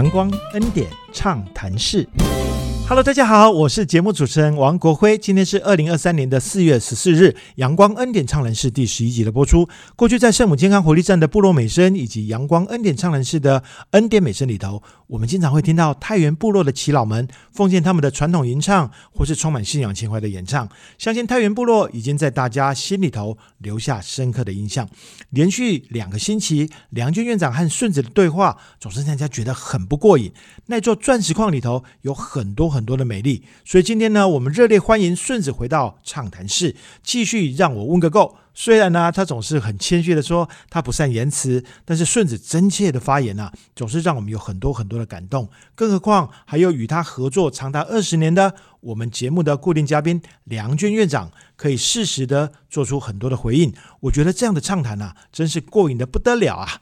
阳光恩典畅谈室。Hello，大家好，我是节目主持人王国辉。今天是二零二三年的四月十四日，阳光恩典唱人室第十一集的播出。过去在圣母健康活力站的部落美声，以及阳光恩典唱人室的恩典美声里头，我们经常会听到太原部落的耆老们奉献他们的传统吟唱，或是充满信仰情怀的演唱。相信太原部落已经在大家心里头留下深刻的印象。连续两个星期，梁军院长和顺子的对话，总是让大家觉得很不过瘾。那座钻石矿里头有很多很很多的美丽，所以今天呢，我们热烈欢迎顺子回到畅谈室，继续让我问个够。虽然呢，他总是很谦虚的说他不善言辞，但是顺子真切的发言啊，总是让我们有很多很多的感动。更何况还有与他合作长达二十年的我们节目的固定嘉宾梁娟院长，可以适时的做出很多的回应。我觉得这样的畅谈啊，真是过瘾的不得了啊！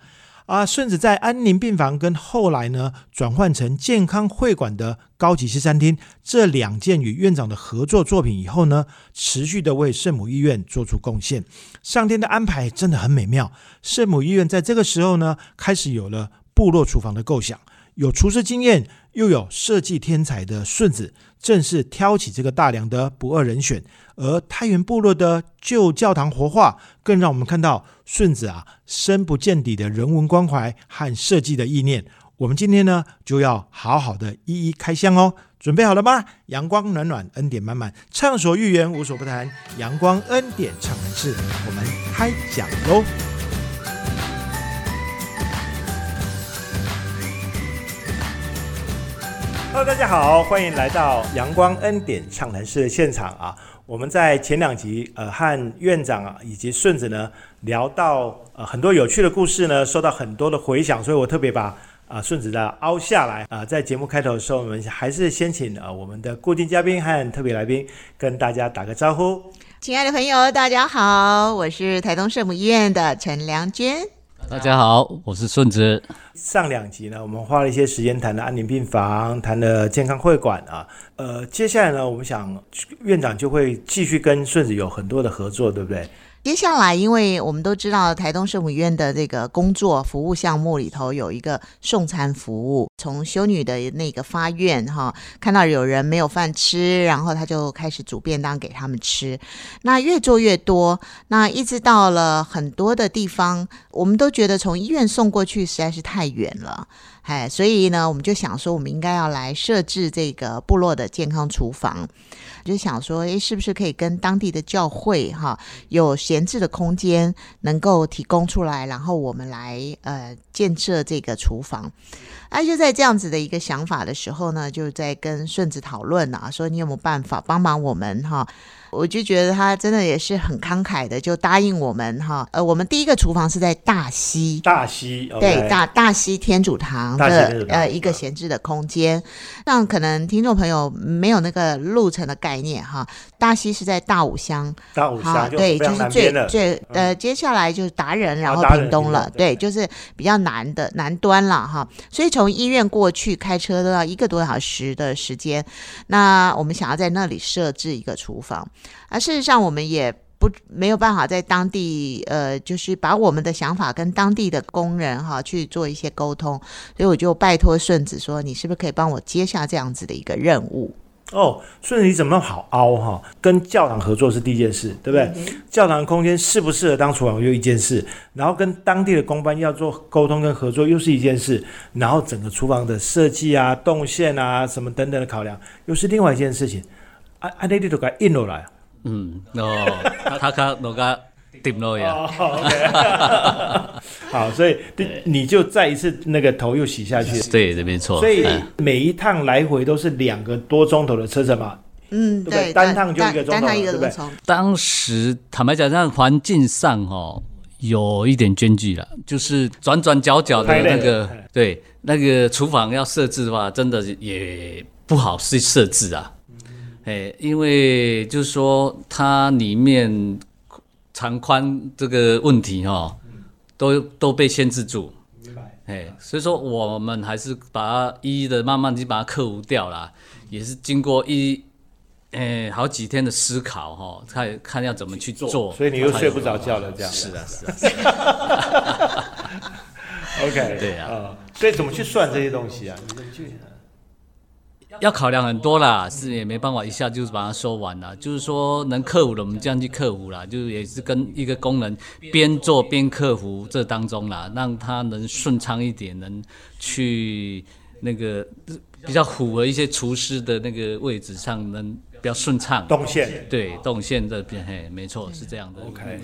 啊，顺子在安宁病房跟后来呢转换成健康会馆的高级西餐厅这两件与院长的合作作品以后呢，持续的为圣母医院做出贡献。上天的安排真的很美妙，圣母医院在这个时候呢，开始有了部落厨房的构想，有厨师经验又有设计天才的顺子，正是挑起这个大梁的不二人选。而太原部落的旧教堂活化，更让我们看到顺子啊深不见底的人文关怀和设计的意念。我们今天呢，就要好好的一一开箱哦。准备好了吗？阳光暖暖，恩典满满，畅所欲言，无所不谈。阳光恩典畅谈室，我们开讲喽。Hello，大家好，欢迎来到阳光恩典畅谈室的现场啊！我们在前两集，呃，和院长啊以及顺子呢聊到呃很多有趣的故事呢，受到很多的回响，所以我特别把啊顺子的凹下来啊，在节目开头的时候，我们还是先请呃我们的固定嘉宾和特别来宾跟大家打个招呼。亲爱的朋友，大家好，我是台东圣母医院的陈良娟。大家好，我是顺子。上两集呢，我们花了一些时间谈了安宁病房，谈了健康会馆啊。呃，接下来呢，我们想院长就会继续跟顺子有很多的合作，对不对？接下来，因为我们都知道台东圣母院的这个工作服务项目里头有一个送餐服务，从修女的那个发愿哈，看到有人没有饭吃，然后他就开始煮便当给他们吃。那越做越多，那一直到了很多的地方，我们都觉得从医院送过去实在是太远了。哎，所以呢，我们就想说，我们应该要来设置这个部落的健康厨房，就想说，诶，是不是可以跟当地的教会哈有闲置的空间，能够提供出来，然后我们来呃建设这个厨房。那，就在这样子的一个想法的时候呢，就在跟顺子讨论啊，说你有没有办法帮忙我们哈。我就觉得他真的也是很慷慨的，就答应我们哈。呃，我们第一个厨房是在大溪，大溪对大大溪天主堂的呃一个闲置的空间，让可能听众朋友没有那个路程的概念哈。大溪是在大武乡，大武乡对，就是最最呃，接下来就是达人，然后屏东了，对，就是比较难的南端了哈。所以从医院过去开车都要一个多小时的时间。那我们想要在那里设置一个厨房。而事实上，我们也不没有办法在当地，呃，就是把我们的想法跟当地的工人哈去做一些沟通，所以我就拜托顺子说，你是不是可以帮我接下这样子的一个任务？哦，顺子你怎么好凹哈？跟教堂合作是第一件事，对不对？教堂空间适不适合当厨房又一件事，然后跟当地的工班要做沟通跟合作又是一件事，然后整个厨房的设计啊、动线啊什么等等的考量又是另外一件事情。啊啊！你你都给印落来，嗯，哦，他他那个顶落呀，好，所以你你就再一次那个头又洗下去，对，没错。所以每一趟来回都是两个多钟头的车程嘛，嗯，对，单趟就一个钟头，对不对？当时坦白讲，在环境上哦，有一点艰巨了，就是转转角角的那个，对，那个厨房要设置的话，真的也不好去设置啊。哎，因为就是说，它里面长宽这个问题哈，都都被限制住。明白。哎，所以说我们还是把它一一的慢慢去把它克服掉啦，也是经过一，哎，好几天的思考哈，看看要怎么去做。所以你又睡不着觉了，这样。是啊，是啊。OK。对啊。所以怎么去算这些东西啊？你去？要考量很多啦，是也没办法一下就是把它说完了。就是说能克服的，我们这样去克服啦，就是也是跟一个工人边做边克服这当中啦，让他能顺畅一点，能去那个比较符合一些厨师的那个位置上，能比较顺畅。动线对动线这边，嘿，没错，是这样的。OK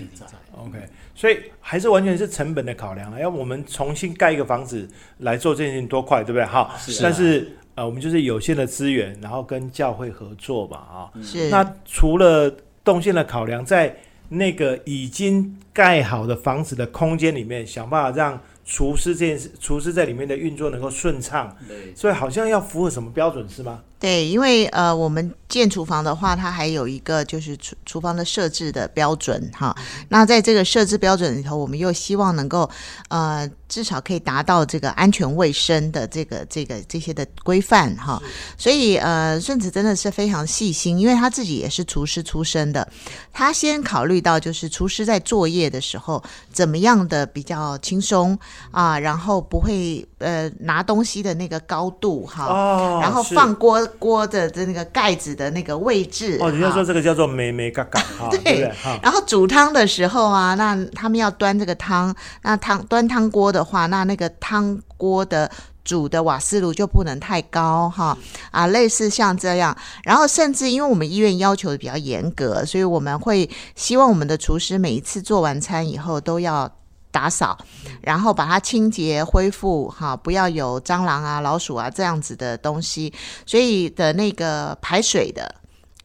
OK，所以还是完全是成本的考量了。要我们重新盖一个房子来做这件事情多快，对不对？好，是但是呃，我们就是有限的资源，然后跟教会合作嘛，啊、是那除了动线的考量，在那个已经盖好的房子的空间里面，想办法让厨师这件事，厨师在里面的运作能够顺畅。对，所以好像要符合什么标准是吗？对，因为呃，我们建厨房的话，它还有一个就是厨厨房的设置的标准哈。那在这个设置标准里头，我们又希望能够呃，至少可以达到这个安全卫生的这个这个这些的规范哈。所以呃，顺子真的是非常细心，因为他自己也是厨师出身的，他先考虑到就是厨师在作业的时候怎么样的比较轻松啊，然后不会呃拿东西的那个高度哈。哦然后放锅锅的的那个盖子的那个位置，哦，人家哈说这个叫做梅梅嘎嘎 对？然后煮汤的时候啊，那他们要端这个汤，那汤端汤锅的话，那那个汤锅的煮的瓦斯炉就不能太高哈啊，类似像这样。然后甚至因为我们医院要求的比较严格，所以我们会希望我们的厨师每一次做完餐以后都要。打扫，然后把它清洁恢复，哈，不要有蟑螂啊、老鼠啊这样子的东西。所以的那个排水的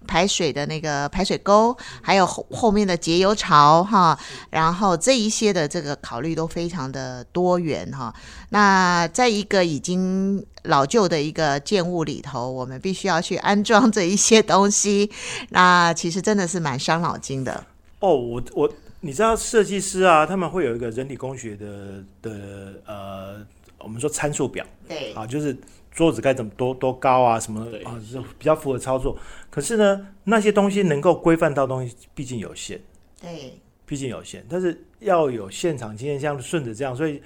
排水的那个排水沟，还有后后面的节油槽哈，然后这一些的这个考虑都非常的多元哈。那在一个已经老旧的一个建物里头，我们必须要去安装这一些东西，那其实真的是蛮伤脑筋的。哦，我我你知道设计师啊，他们会有一个人体工学的的呃，我们说参数表。对。啊，就是桌子该怎么多多高啊，什么对。啊，是比较符合操作。可是呢，那些东西能够规范到东西，毕竟有限，对。毕竟有限。但是要有现场经验，像顺着这样，所以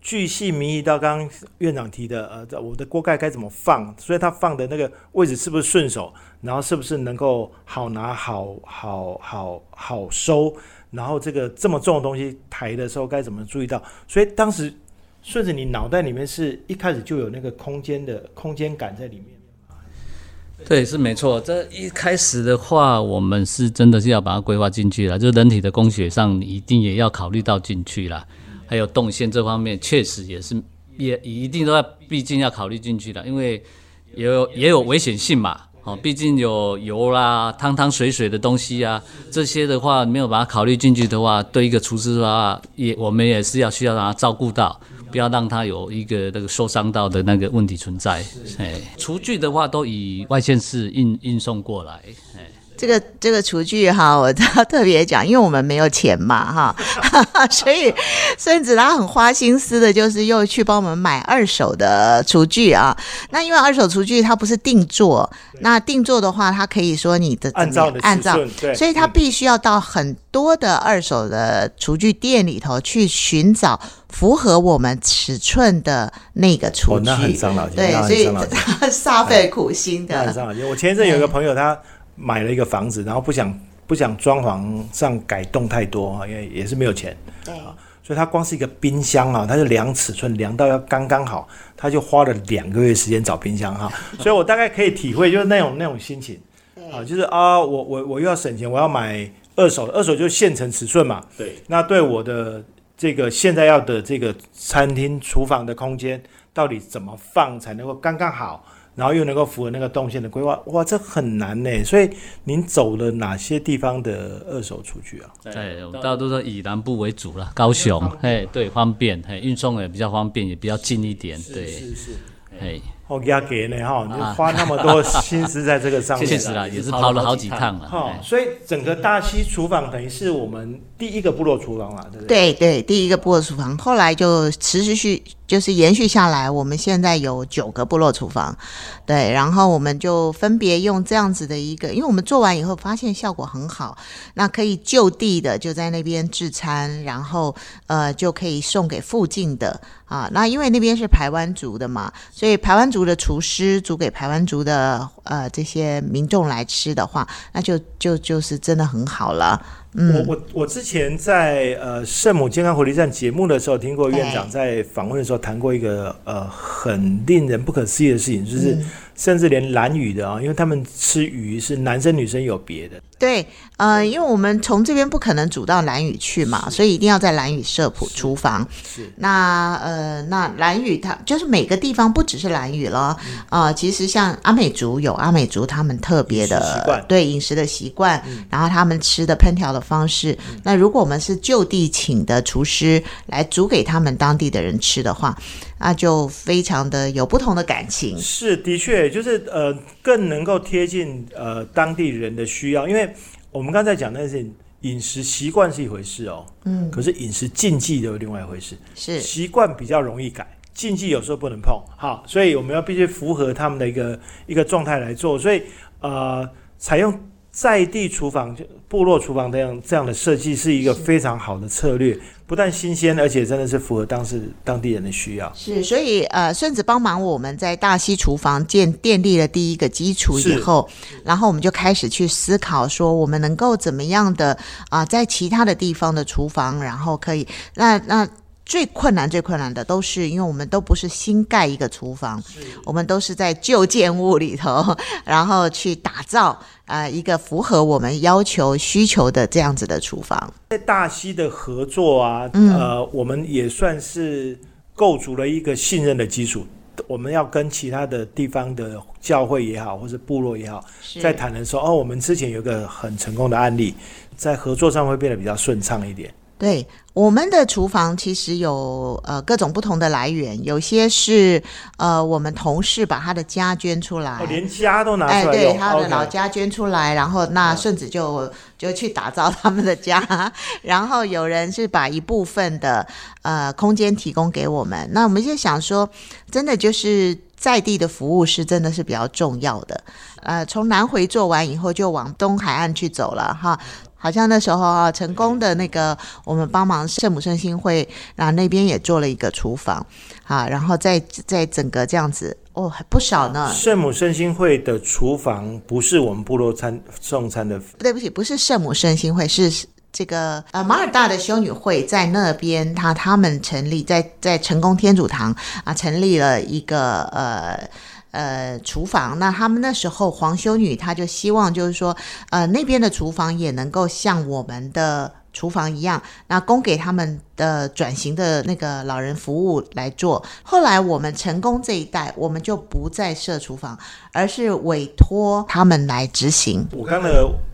巨细靡遗到刚刚院长提的，呃，我的锅盖该怎么放，所以他放的那个位置是不是顺手，然后是不是能够好拿、好好好好收，然后这个这么重的东西抬的时候该怎么注意到？所以当时顺着你脑袋里面是一开始就有那个空间的空间感在里面。对，是没错。这一开始的话，我们是真的是要把它规划进去了，就是人体的工学上，你一定也要考虑到进去了。还有动线这方面，确实也是也一定都要，毕竟要考虑进去的，因为也有也有危险性嘛。哦，毕竟有油啦、汤汤水水的东西啊，这些的话没有把它考虑进去的话，对一个厨师的话，也我们也是要需要让他照顾到，不要让他有一个那个受伤到的那个问题存在。哎，厨具的话都以外线式运运送过来。哎，这个这个厨具哈，我都要特别讲，因为我们没有钱嘛哈，所以孙子他很花心思的，就是又去帮我们买二手的厨具啊。那因为二手厨具它不是定做，那定做的话，它可以说你的按照的按照所以他必须要到很多的二手的厨具店里头去寻找符合我们尺寸的那个厨哦，具。那很伤脑筋，对，所以 煞费苦心的。那很伤脑筋。我前一阵有一个朋友，他买了一个房子，然后不想不想装潢上改动太多啊，因为也是没有钱，对，所以他光是一个冰箱啊，他就量尺寸，量到要刚刚好，他就花了两个月时间找冰箱哈。所以我大概可以体会，就是那种那种心情。啊，就是啊，我我我又要省钱，我要买二手的，二手就是现成尺寸嘛。对，那对我的这个现在要的这个餐厅厨房的空间，到底怎么放才能够刚刚好，然后又能够符合那个动线的规划？哇，这很难呢。所以您走了哪些地方的二手厨具啊？对，我们大家都是以南部为主了，高雄，哎，对，方便，哎，运送也比较方便，也比较近一点，对，是是。哎，我给他给呢哈，你就花那么多心思在这个上面。确实啦，也是跑了好几趟了，哈，哎所以整个大溪厨房等于是我们第一个部落厨房嘛，对不对？对对，第一个部落厨房，后来就持续续就是延续下来，我们现在有九个部落厨房，对，然后我们就分别用这样子的一个，因为我们做完以后发现效果很好，那可以就地的就在那边制餐，然后呃就可以送给附近的啊，那因为那边是排湾族的嘛，所以排湾族的厨师煮给排湾族的呃这些民众来吃的话，那就就就是真的很好了。我我我之前在呃圣母健康活力站节目的时候，听过院长在访问的时候谈过一个呃很令人不可思议的事情，就是甚至连蓝屿的啊，因为他们吃鱼是男生女生有别的。对，呃，因为我们从这边不可能煮到蓝屿去嘛，所以一定要在蓝屿社普厨房。是。那呃，那蓝屿它就是每个地方不只是蓝屿了啊，其实像阿美族有阿美族他们特别的对饮食的习惯，然后他们吃的烹调的方式。那如果我们是就地请的厨师来煮给他们当地的人吃的话，那就非常的有不同的感情。是，的确就是呃，更能够贴近呃当地人的需要，因为。我们刚才讲那些饮食习惯是一回事哦，嗯，可是饮食禁忌又另外一回事。是习惯比较容易改，禁忌有时候不能碰。好，所以我们要必须符合他们的一个一个状态来做。所以呃，采用。在地厨房就部落厨房这样这样的设计是一个非常好的策略，不但新鲜，而且真的是符合当时当地人的需要。是，所以呃，顺子帮忙我们在大溪厨房建奠立了第一个基础以后，然后我们就开始去思考说，我们能够怎么样的啊，在其他的地方的厨房，然后可以那那。最困难、最困难的都是，因为我们都不是新盖一个厨房，我们都是在旧建物里头，然后去打造啊一个符合我们要求需求的这样子的厨房。在大溪的合作啊，呃，我们也算是构筑了一个信任的基础。我们要跟其他的地方的教会也好，或者部落也好，在谈的时候，哦，我们之前有个很成功的案例，在合作上会变得比较顺畅一点。对我们的厨房其实有呃各种不同的来源，有些是呃我们同事把他的家捐出来，连家都拿出来哎，对，他的老家捐出来，然后那顺子就就去打造他们的家，然后有人是把一部分的呃空间提供给我们，那我们就想说，真的就是在地的服务是真的是比较重要的，呃，从南回做完以后就往东海岸去走了哈。好像那时候啊，成功的那个我们帮忙圣母圣心会，然后那边也做了一个厨房，啊，然后在在整个这样子哦，还不少呢。圣母圣心会的厨房不是我们部落餐送餐的，对不起，不是圣母圣心会，是这个呃马尔大的修女会在那边，他他们成立在在成功天主堂啊，成立了一个呃。呃，厨房那他们那时候黄修女她就希望就是说，呃，那边的厨房也能够像我们的厨房一样，那供给他们的转型的那个老人服务来做。后来我们成功这一代，我们就不再设厨房，而是委托他们来执行。我刚才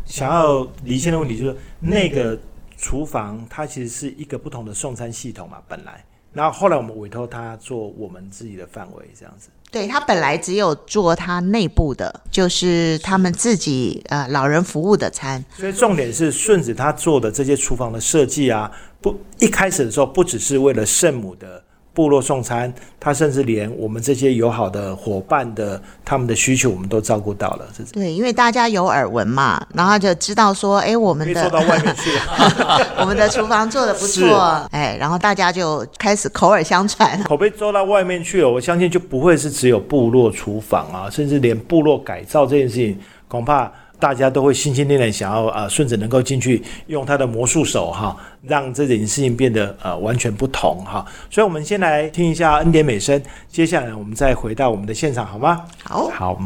想要离线的问题就是，那个厨房它其实是一个不同的送餐系统嘛，本来，然后后来我们委托他做我们自己的范围这样子。对他本来只有做他内部的，就是他们自己呃老人服务的餐。所以重点是顺子他做的这些厨房的设计啊，不一开始的时候不只是为了圣母的。部落送餐，他甚至连我们这些友好的伙伴的他们的需求，我们都照顾到了。对，因为大家有耳闻嘛，然后就知道说，哎，我们的做到外面去了，我们的厨房做的不错，哎，然后大家就开始口耳相传，口碑做到外面去了。我相信就不会是只有部落厨房啊，甚至连部落改造这件事情，恐怕。大家都会心心念念想要啊，顺子能够进去用他的魔术手哈，让这件事情变得呃完全不同哈。所以，我们先来听一下恩典美声，接下来我们再回到我们的现场，好吗？好，好。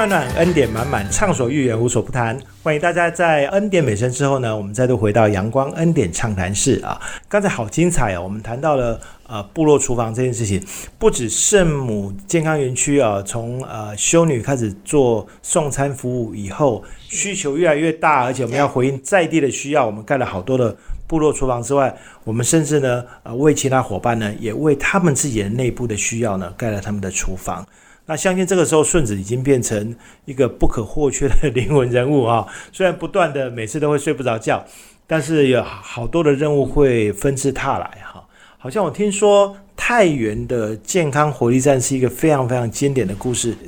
暖暖，恩典满满，畅所欲言，无所不谈。欢迎大家在恩典美声之后呢，我们再度回到阳光恩典畅谈室啊。刚才好精彩哦，我们谈到了呃部落厨房这件事情，不止圣母健康园区啊，从呃修女开始做送餐服务以后，需求越来越大，而且我们要回应在地的需要，我们盖了好多的部落厨房之外，我们甚至呢呃为其他伙伴呢，也为他们自己的内部的需要呢，盖了他们的厨房。那相信这个时候，顺子已经变成一个不可或缺的 灵魂人物啊！虽然不断的每次都会睡不着觉，但是有好多的任务会纷至沓来哈。好像我听说太原的健康活力站是一个非常非常经典的故事。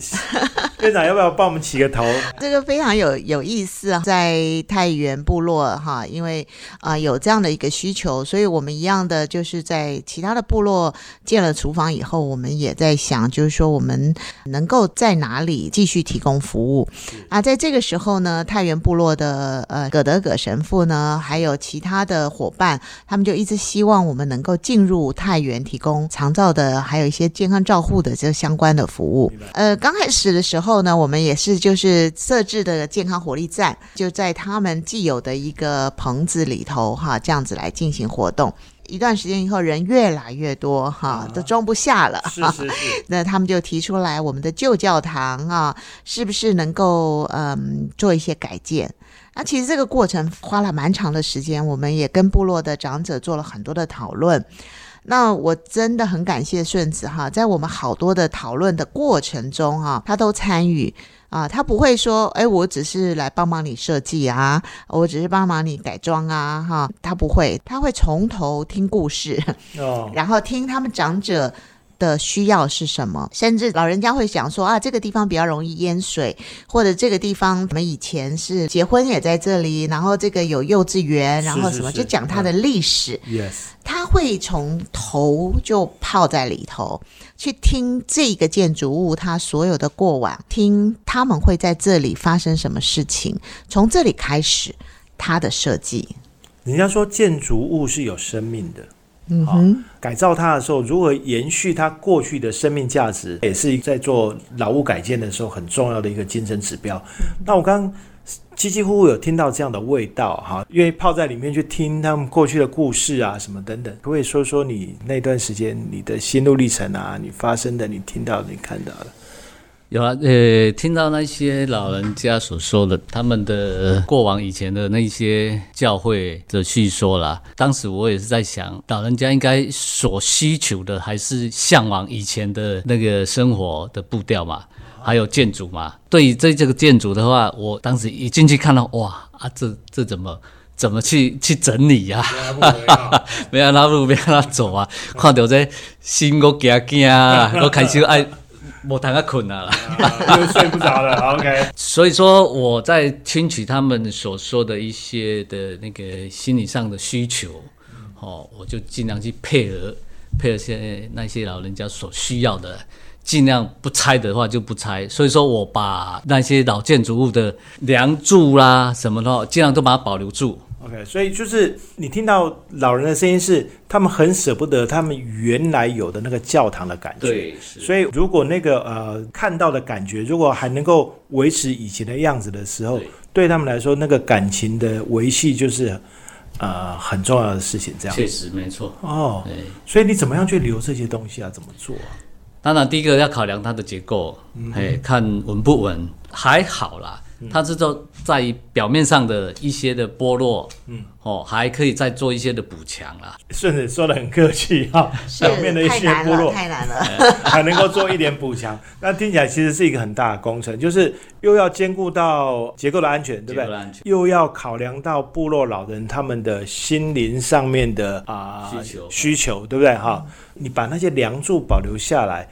院长要不要帮我们起个头？这个非常有有意思啊，在太原部落哈，因为啊有这样的一个需求，所以我们一样的就是在其他的部落建了厨房以后，我们也在想，就是说我们能够在哪里继续提供服务啊？在这个时候呢，太原部落的呃葛德葛神父呢，还有其他的伙伴，他们就一直希望我们能够进入太原提供长照的，还有一些健康照护的这相关的服务。呃，刚开始的时候。呢，我们也是就是设置的健康活力站，就在他们既有的一个棚子里头哈，这样子来进行活动。一段时间以后，人越来越多哈，都装不下了。是是是。那他们就提出来，我们的旧教堂啊，是不是能够嗯做一些改建？那其实这个过程花了蛮长的时间，我们也跟部落的长者做了很多的讨论。那我真的很感谢顺子哈，在我们好多的讨论的过程中哈，他都参与啊，他不会说，哎，我只是来帮忙你设计啊，我只是帮忙你改装啊，哈，他不会，他会从头听故事，哦，然后听他们长者。的需要是什么？甚至老人家会想说啊，这个地方比较容易淹水，或者这个地方我们以前是结婚也在这里，然后这个有幼稚园，然后什么就讲他的历史。会从头就泡在里头，去听这个建筑物它所有的过往，听他们会在这里发生什么事情，从这里开始它的设计。人家说建筑物是有生命的。嗯哼，改造它的时候，如何延续它过去的生命价值，也是在做老屋改建的时候很重要的一个精神指标。那我刚几几乎乎有听到这样的味道，哈，愿意泡在里面去听他们过去的故事啊，什么等等，可不可以说说你那段时间你的心路历程啊，你发生的，你听到，你看到的？有啊，呃，听到那些老人家所说的他们的过往以前的那些教会的叙说啦，当时我也是在想，老人家应该所需求的还是向往以前的那个生活的步调嘛，还有建筑嘛。对于这这个建筑的话，我当时一进去看到，哇啊，这这怎么怎么去去整理呀？没有拉路，没有拉走啊，看到这心我惊惊啊，我开始爱。我谈个困难了，又睡不着了。OK，所以说我在听取他们所说的一些的那个心理上的需求，哦，我就尽量去配合配合些那些老人家所需要的，尽量不拆的话就不拆。所以说我把那些老建筑物的梁柱啦什么的，尽量都把它保留住。OK，所以就是你听到老人的声音是，他们很舍不得他们原来有的那个教堂的感觉。对，所以如果那个呃看到的感觉，如果还能够维持以前的样子的时候，对他们来说，那个感情的维系就是呃很重要的事情。这样确实没错。哦，所以你怎么样去留这些东西啊？怎么做？当然，第一个要考量它的结构，哎，看稳不稳，还好啦。它是说在于表面上的一些的剥落，嗯，哦，还可以再做一些的补强啦。顺子说的很客气哈，表面的一些剥落太难了，还能够做一点补强，那听起来其实是一个很大的工程，就是又要兼顾到结构的安全，对不对？又要考量到部落老人他们的心灵上面的啊需求需求，对不对？哈，你把那些梁柱保留下来。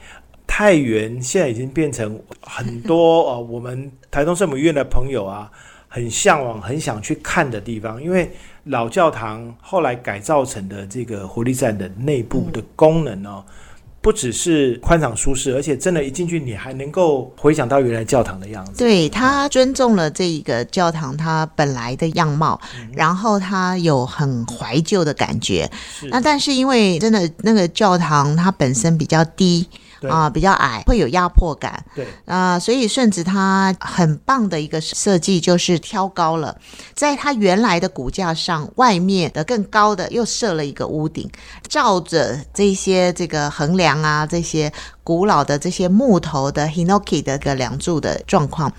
太原现在已经变成很多呃，我们台东圣母院的朋友啊，很向往、很想去看的地方。因为老教堂后来改造成的这个活力站的内部的功能哦，不只是宽敞舒适，而且真的，一进去你还能够回想到原来教堂的样子。对他尊重了这一个教堂它本来的样貌，然后他有很怀旧的感觉。那但是因为真的那个教堂它本身比较低。对啊、比较矮，会有压迫感。对，啊、所以顺子它很棒的一个设计就是挑高了，在它原来的骨架上，外面的更高的又设了一个屋顶，照着这些这个横梁啊，这些古老的这些木头的 hinoki 的个梁柱的状况，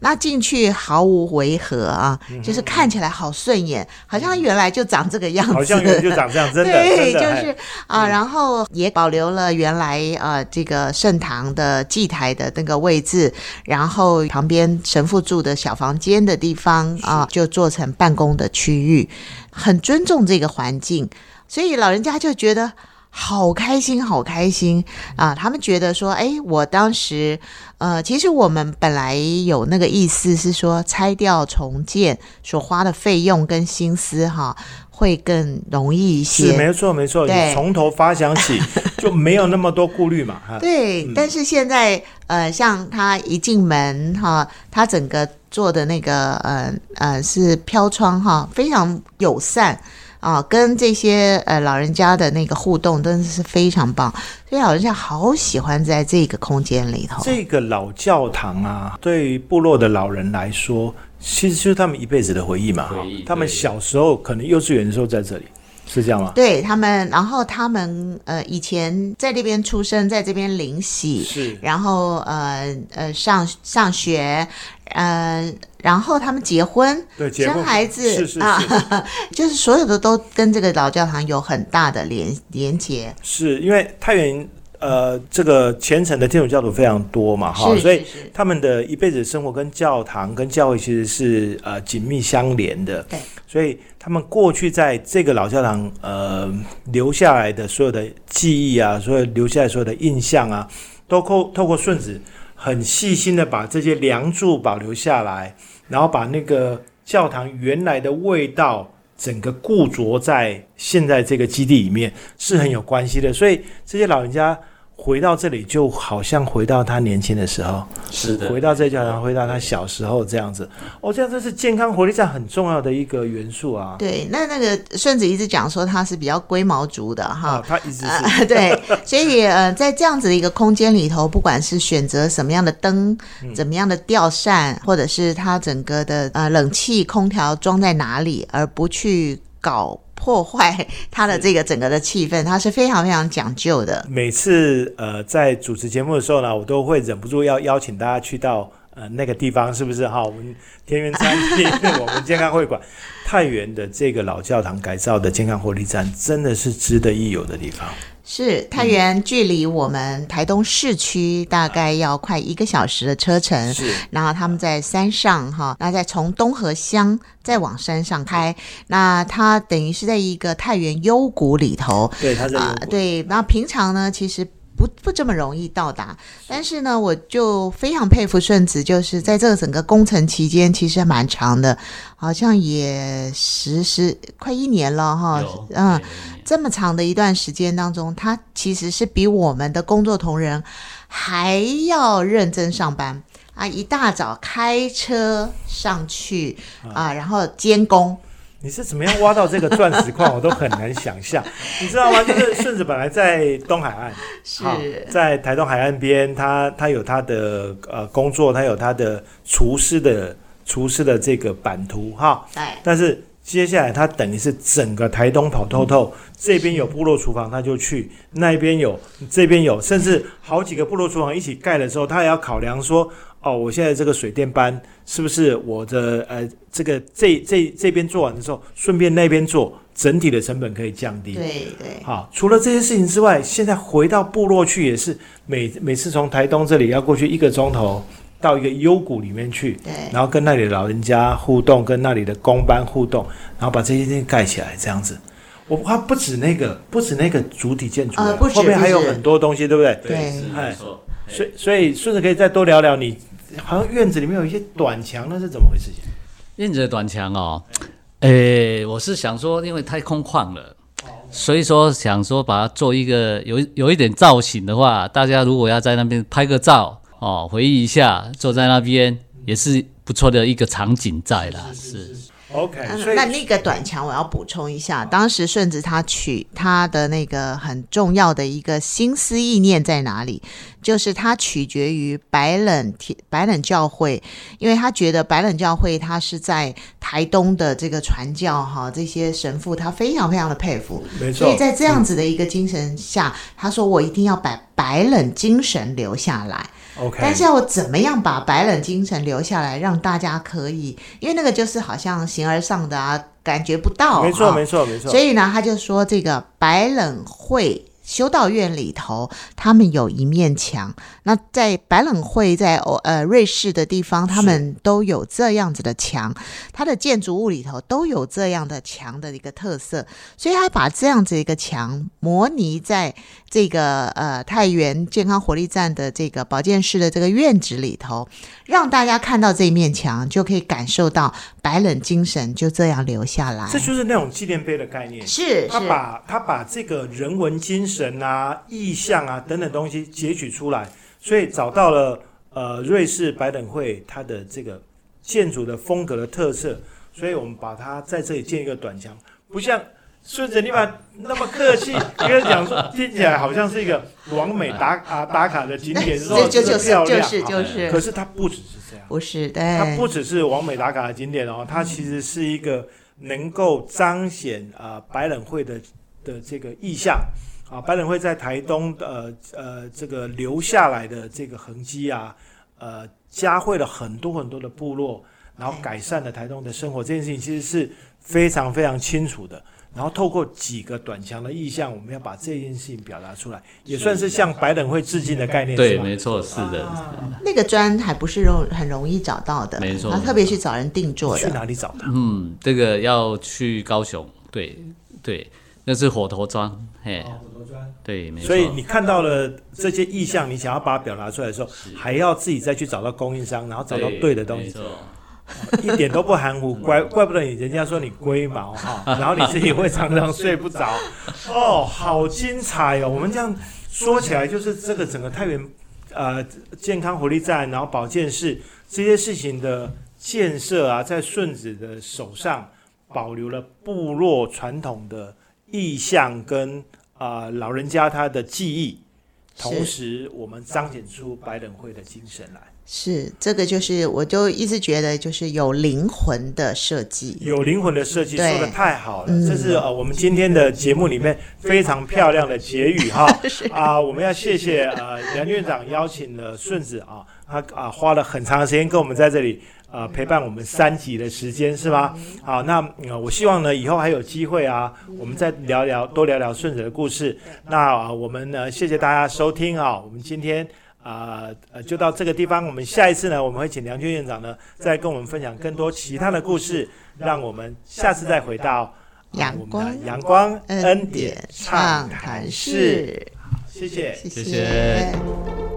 那进去毫无违和啊，嗯就是看起来好顺眼，好像原来就长这个样子，好像原来就长这样，真的，对，就是啊、然后也保留了原来呃这个圣堂的祭台的那个位置，然后旁边神父住的小房间的地方啊、就做成办公的区域，很尊重这个环境，所以老人家就觉得。好开心，好开心啊！他们觉得说，哎，我当时，呃，其实我们本来有那个意思是说，拆掉重建所花的费用跟心思哈，会更容易一些。是没错没错，从头发想起 就没有那么多顾虑嘛，哈，对，嗯但是现在呃，像他一进门哈，他整个做的那个呃呃是飘窗哈，非常友善啊，跟这些呃老人家的那个互动真的是非常棒，所以老人家好喜欢在这个空间里头。这个老教堂啊，对于部落的老人来说，其实就是他们一辈子的回忆嘛。回忆他们小时候可能幼稚园的时候在这里，是这样吗？对他们，然后他们呃以前在这边出生，在这边领洗，是。然后呃呃上上学，呃，然后他们结婚，对，结婚。生孩子是是是、啊，就是所有的都跟这个老教堂有很大的连连接，是因为太原呃这个虔诚的天主教徒非常多嘛，哈，所以他们的一辈子生活跟教堂跟教会其实是呃紧密相连的。对，所以他们过去在这个老教堂呃留下来的所有的记忆啊，所有留下来所有的印象啊，都透透过顺子很细心的把这些梁柱保留下来，然后把那个教堂原来的味道。整个固着在现在这个基地里面是很有关系的，所以这些老人家回到这里，就好像回到他年轻的时候，是的，回到这教堂，回到他小时候这样子。哦，这样这是健康活力站很重要的一个元素啊。对，那那个顺子一直讲说他是比较龟毛族的哈。啊，，他一直是、呃，对，所以呃，在这样子的一个空间里头，不管是选择什么样的灯、嗯。怎么样的吊扇，或者是它整个的呃冷气、空调装在哪里，而不去搞破坏他的这个整个的气氛，他是非常非常讲究的。每次呃在主持节目的时候呢，我都会忍不住要邀请大家去到呃那个地方，是不是哈？我们田园餐厅，我们健康会馆，太原的这个老教堂改造的健康活力站，真的是值得一游的地方。是太原距离我们台东市区大概要快一个小时的车程，是然后他们在山上哈，那再从东河乡再往山上开，那它等于是在一个太原幽谷里头对，啊、对，然后平常呢其实。不不这么容易到达，但是呢，我就非常佩服顺子，就是在这个整个工程期间，其实蛮长的，好像也十十快一年了哈，嗯，这么长的一段时间当中，他其实是比我们的工作同仁还要认真上班。啊！一大早开车上去啊，然后监工，你是怎么样挖到这个钻石矿，我都很难想象，你知道吗？就是顺子本来在东海岸，是。好在台东海岸边，他他有他的呃工作，他有他的厨师的厨师的这个版图哈，哎，但是接下来他等于是整个台东跑透透，这边有部落厨房他就去，那边有这边有，甚至好几个部落厨房一起盖的时候，他也要考量说，哦，我现在这个水电班是不是我的呃这个这这这边做完的时候，顺便那边做，整体的成本可以降低。对对，好，除了这些事情之外，现在回到部落去也是每每次从台东这里要过去一个钟头到一个幽谷里面去，对然后跟那里的老人家互动，跟那里的工班互动，然后把这些东西盖起来，这样子。我怕不止那个，不止那个主体建筑啊，呃不后面还有很多东西，对不对？对哎没错。所以所以顺着可以再多聊聊你，好像院子里面有一些短墙，那是怎么回事情？院子的短墙哦，诶，我是想说，因为太空旷了，所以说想说把它做一个有有一点造型的话，大家如果要在那边拍个照哦，回忆一下，坐在那边也是不错的一个场景在啦。是 OK，嗯那那个短墙我要补充一下，当时顺子他取他的那个很重要的一个心思意念在哪里？就是他取决于白冷天白冷教会，因为他觉得白冷教会他是在台东的这个传教哈，这些神父他非常非常的佩服，没错，所以在这样子的一个精神下，他说我一定要把白冷精神留下来。OK，但是要怎么样把白冷精神留下来，让大家可以，因为那个就是好像形而上的啊，感觉不到。没错啊没错没错所，以呢，他就说这个白冷会。修道院里头，他们有一面墙。那在百冷会在欧呃瑞士的地方，他们都有这样子的墙，它的建筑物里头都有这样的墙的一个特色，所以他把这样子一个墙模拟在这个呃太原健康活力站的这个保健室的这个院子里头，让大家看到这一面墙，就可以感受到白冷精神就这样留下来。这就是那种纪念碑的概念。他是他把他把这个人文精神啊、意象啊等等东西截取出来，所以找到了呃瑞士百等会它的这个建筑的风格的特色，所以我们把它在这里建一个短墙，不像。顺着你把那么客气，跟讲说，听起来好像是一个完美打啊打卡的景点，说这就就是漂亮，就是就是可是它不只是这样，不是对它不只是完美打卡的景点哦，它其实是一个能够彰显啊、百冷会的的这个意象啊，百冷会在台东呃呃这个留下来的这个痕迹啊，呃，加惠了很多很多的部落，然后改善了台东的生活，这件事情其实是非常非常清楚的。然后透过几个短墙的意象，我们要把这件事情表达出来，也算是向白冷会致敬的概念，对，没错，是的，那个砖还不是容很容易找到的，没错他特别去找人定做的去。哪里找的？嗯，这个要去高雄，对对，那是火头砖，嘿，火头砖。对，没错。所以你看到了这些意象，你想要把它表达出来的时候，还要自己再去找到供应商，然后找到对的东西，一点都不含糊，怪怪不得你人家说你龟毛哈，然后你自己会常常睡不着，哦，好精彩哦！我们这样说起来，就是这个整个太原呃健康活力站，然后保健室这些事情的建设啊，在顺子的手上保留了部落传统的意象跟啊、呃老人家他的记忆，同时我们彰显出白冷会的精神来。是这个，就是我就一直觉得就是有灵魂的设计。有灵魂的设计，说的太好了，嗯。这是呃我们今天的节目里面非常漂亮的结语哈。啊、我们要谢谢呃梁院长邀请了顺子啊，他啊、花了很长的时间跟我们在这里呃陪伴我们三集的时间是吧？好，那呃我希望呢以后还有机会啊，我们再聊聊多聊聊顺子的故事。那、呃我们呢谢谢大家收听啊，我们今天。啊呃，就到这个地方。我们下一次呢，我们会请梁军院长呢，再跟我们分享更多其他的故事，让我们下次再回到、啊阳光的阳光恩恩典典畅畅谈谈室。室，谢谢。谢谢谢